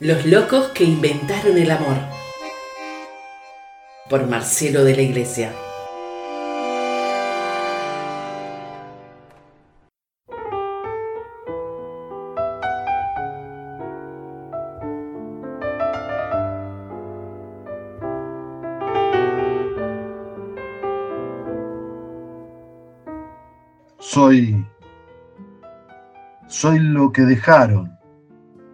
Los locos que inventaron el amor. Por Marcelo de la Iglesia. Soy. Soy lo que dejaron.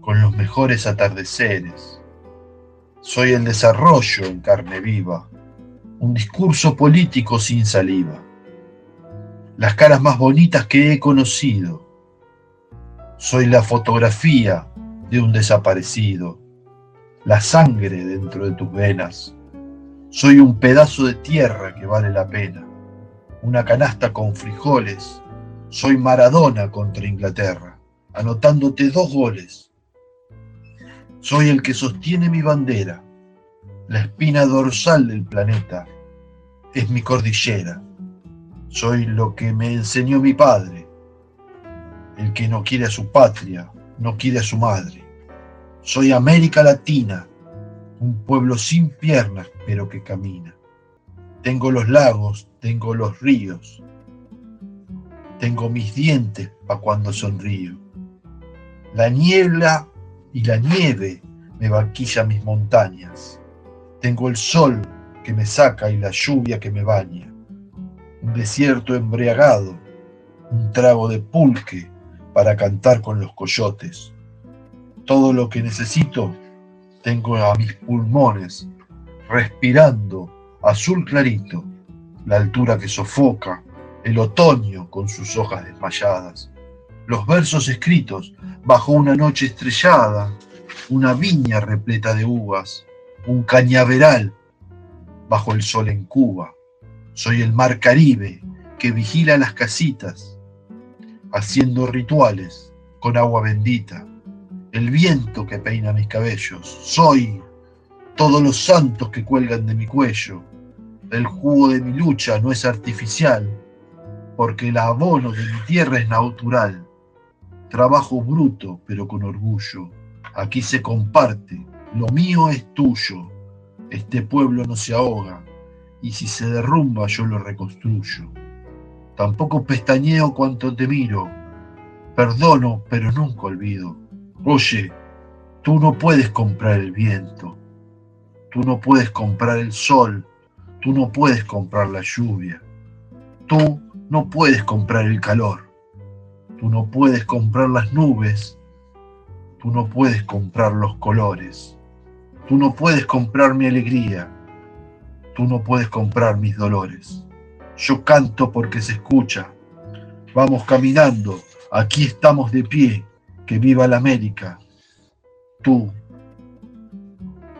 con los mejores atardeceres. Soy el desarrollo en carne viva, un discurso político sin saliva. Las caras más bonitas que he conocido. Soy la fotografía de un desaparecido, la sangre dentro de tus venas. Soy un pedazo de tierra que vale la pena una canasta con frijoles. Soy Maradona contra Inglaterra, anotándote dos goles. Soy el que sostiene mi bandera, la espina dorsal del planeta. Es mi cordillera. Soy lo que me enseñó mi padre. El que no quiere a su patria, no quiere a su madre. Soy América Latina, un pueblo sin piernas pero que camina. Tengo los lagos, tengo los ríos, tengo mis dientes para cuando sonrío. La niebla y la nieve me vaquilla mis montañas. Tengo el sol que me saca y la lluvia que me baña. Un desierto embriagado, un trago de pulque para cantar con los coyotes. Todo lo que necesito tengo a mis pulmones, respirando azul clarito, la altura que sofoca, el otoño con sus hojas desmayadas, los versos escritos bajo una noche estrellada, una viña repleta de uvas, un cañaveral bajo el sol en Cuba. Soy el mar Caribe que vigila las casitas, haciendo rituales con agua bendita, el viento que peina mis cabellos. Soy todos los santos que cuelgan de mi cuello, el jugo de mi lucha no es artificial, porque el abono de mi tierra es natural. Trabajo bruto, pero con orgullo. Aquí se comparte, lo mío es tuyo. Este pueblo no se ahoga, y si se derrumba yo lo reconstruyo. Tampoco pestañeo cuanto te miro. Perdono, pero nunca olvido. Oye, tú no puedes comprar el viento. Tú no puedes comprar el sol Tú no puedes comprar la lluvia. Tú no puedes comprar el calor. Tú no puedes comprar las nubes. Tú no puedes comprar los colores. Tú no puedes comprar mi alegría. Tú no puedes comprar mis dolores. Yo canto porque se escucha. Vamos caminando. Aquí estamos de pie. Que viva la América. Tú,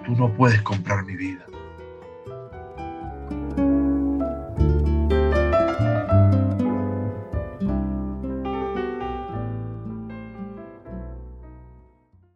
tú no puedes comprar mi vida.